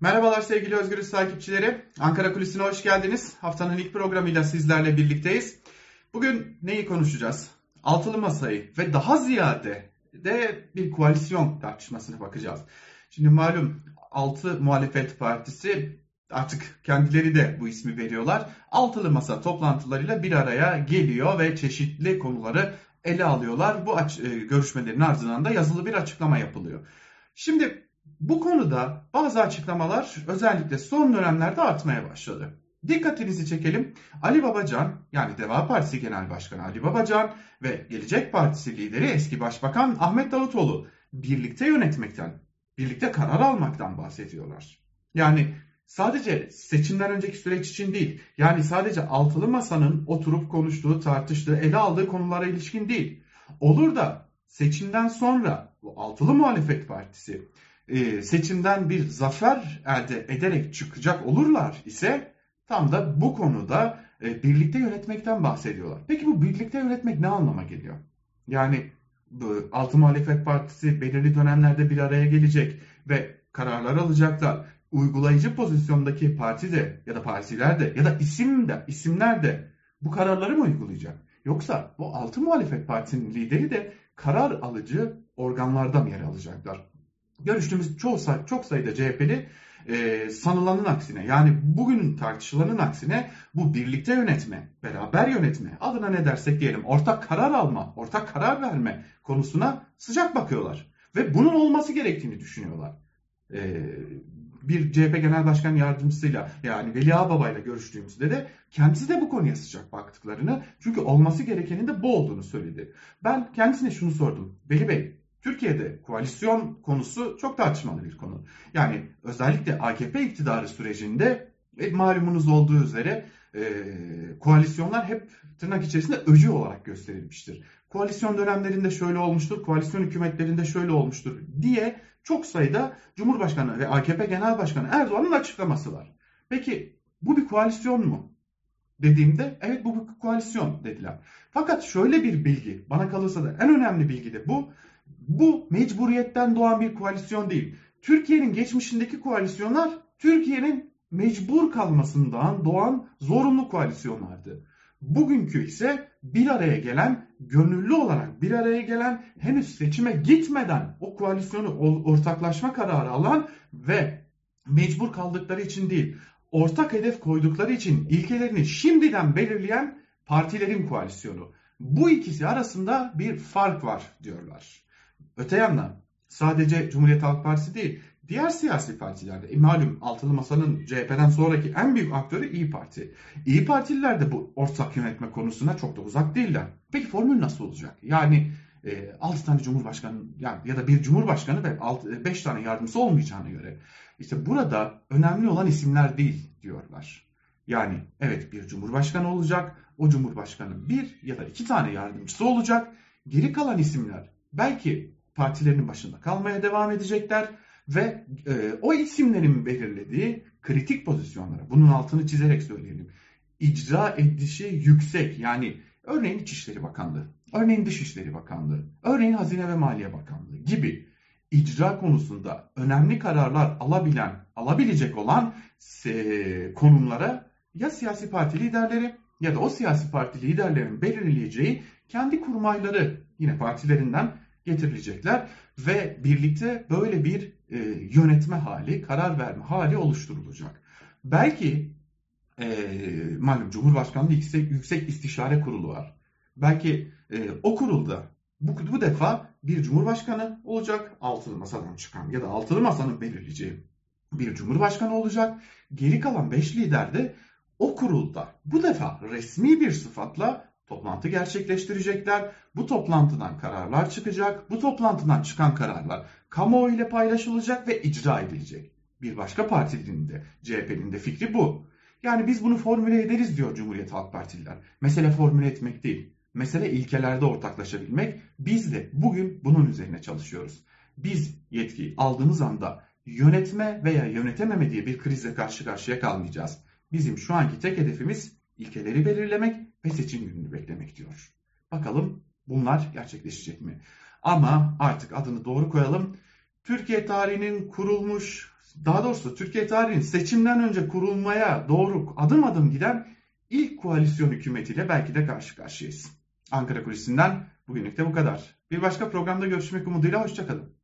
Merhabalar sevgili Özgürüz takipçileri. Ankara Kulisi'ne hoş geldiniz. Haftanın ilk programıyla sizlerle birlikteyiz. Bugün neyi konuşacağız? Altılı Masayı ve daha ziyade de bir koalisyon tartışmasına bakacağız. Şimdi malum altı muhalefet partisi artık kendileri de bu ismi veriyorlar. Altılı Masa toplantılarıyla bir araya geliyor ve çeşitli konuları ele alıyorlar. Bu e, görüşmelerin ardından da yazılı bir açıklama yapılıyor. Şimdi bu konuda bazı açıklamalar özellikle son dönemlerde artmaya başladı. Dikkatinizi çekelim. Ali Babacan yani Deva Partisi Genel Başkanı Ali Babacan ve Gelecek Partisi lideri eski Başbakan Ahmet Davutoğlu birlikte yönetmekten, birlikte karar almaktan bahsediyorlar. Yani sadece seçimden önceki süreç için değil, yani sadece altılı masanın oturup konuştuğu, tartıştığı, ele aldığı konulara ilişkin değil. Olur da seçimden sonra bu altılı muhalefet partisi e, seçimden bir zafer elde ederek çıkacak olurlar ise tam da bu konuda e, birlikte yönetmekten bahsediyorlar. Peki bu birlikte yönetmek ne anlama geliyor? Yani bu Altı Muhalefet Partisi belirli dönemlerde bir araya gelecek ve kararlar alacaklar. Uygulayıcı pozisyondaki parti de ya da partiler de ya da isim de isimler de bu kararları mı uygulayacak? Yoksa bu altı muhalefet partisinin lideri de karar alıcı organlardan yer alacaklar görüştüğümüz çoğu çok sayıda CHP'li e, sanılanın aksine yani bugün tartışılanın aksine bu birlikte yönetme, beraber yönetme adına ne dersek diyelim ortak karar alma, ortak karar verme konusuna sıcak bakıyorlar. Ve bunun olması gerektiğini düşünüyorlar. E, bir CHP Genel Başkan Yardımcısıyla yani Veli Ağbaba ile görüştüğümüzde de kendisi de bu konuya sıcak baktıklarını çünkü olması gerekenin de bu olduğunu söyledi. Ben kendisine şunu sordum. Veli Bey Türkiye'de koalisyon konusu çok tartışmalı bir konu. Yani özellikle AKP iktidarı sürecinde e, malumunuz olduğu üzere e, koalisyonlar hep tırnak içerisinde öcü olarak gösterilmiştir. Koalisyon dönemlerinde şöyle olmuştur, koalisyon hükümetlerinde şöyle olmuştur diye çok sayıda Cumhurbaşkanı ve AKP Genel Başkanı Erdoğan'ın açıklaması var. Peki bu bir koalisyon mu? Dediğimde evet bu bir koalisyon dediler. Fakat şöyle bir bilgi bana kalırsa da en önemli bilgi de bu. Bu mecburiyetten doğan bir koalisyon değil. Türkiye'nin geçmişindeki koalisyonlar Türkiye'nin mecbur kalmasından doğan zorunlu koalisyonlardı. Bugünkü ise bir araya gelen, gönüllü olarak bir araya gelen, henüz seçime gitmeden o koalisyonu ortaklaşma kararı alan ve mecbur kaldıkları için değil, ortak hedef koydukları için ilkelerini şimdiden belirleyen partilerin koalisyonu. Bu ikisi arasında bir fark var diyorlar. Öte yandan sadece Cumhuriyet Halk Partisi değil, diğer siyasi partilerde, e, malum Altılı Masa'nın CHP'den sonraki en büyük aktörü İyi Parti. İyi Partililer de bu ortak yönetme konusuna çok da uzak değiller. Peki formül nasıl olacak? Yani e, 6 tane cumhurbaşkanı ya, ya da bir cumhurbaşkanı ve 6, 5 e, tane yardımcısı olmayacağına göre. İşte burada önemli olan isimler değil diyorlar. Yani evet bir cumhurbaşkanı olacak, o cumhurbaşkanı bir ya da iki tane yardımcısı olacak. Geri kalan isimler belki partilerinin başında kalmaya devam edecekler ve e, o isimlerin belirlediği kritik pozisyonlara, bunun altını çizerek söyleyelim, icra edişi yüksek. Yani örneğin İçişleri Bakanlığı, örneğin Dışişleri Bakanlığı, örneğin Hazine ve Maliye Bakanlığı gibi icra konusunda önemli kararlar alabilen, alabilecek olan e, konumlara ya siyasi parti liderleri ya da o siyasi parti liderlerin belirleyeceği kendi kurmayları yine partilerinden getirilecekler ve birlikte böyle bir e, yönetme hali, karar verme hali oluşturulacak. Belki e, malum Cumhurbaşkanlığı yüksek, yüksek istişare kurulu var. Belki e, o kurulda bu, bu defa bir cumhurbaşkanı olacak, altılı masadan çıkan ya da altılı masanın belirleyeceği bir cumhurbaşkanı olacak. Geri kalan beş lider de o kurulda bu defa resmi bir sıfatla toplantı gerçekleştirecekler. Bu toplantıdan kararlar çıkacak. Bu toplantıdan çıkan kararlar kamuoyu ile paylaşılacak ve icra edilecek. Bir başka partinin de CHP'nin de fikri bu. Yani biz bunu formüle ederiz diyor Cumhuriyet Halk Partililer. Mesele formüle etmek değil. Mesele ilkelerde ortaklaşabilmek. Biz de bugün bunun üzerine çalışıyoruz. Biz yetkiyi aldığımız anda yönetme veya yönetememe diye bir krizle karşı karşıya kalmayacağız. Bizim şu anki tek hedefimiz ilkeleri belirlemek ve seçim gününü beklemek diyor. Bakalım bunlar gerçekleşecek mi? Ama artık adını doğru koyalım. Türkiye tarihinin kurulmuş daha doğrusu Türkiye tarihinin seçimden önce kurulmaya doğru adım adım giden ilk koalisyon hükümetiyle belki de karşı karşıyayız. Ankara Kulisi'nden bugünlük de bu kadar. Bir başka programda görüşmek umuduyla hoşçakalın.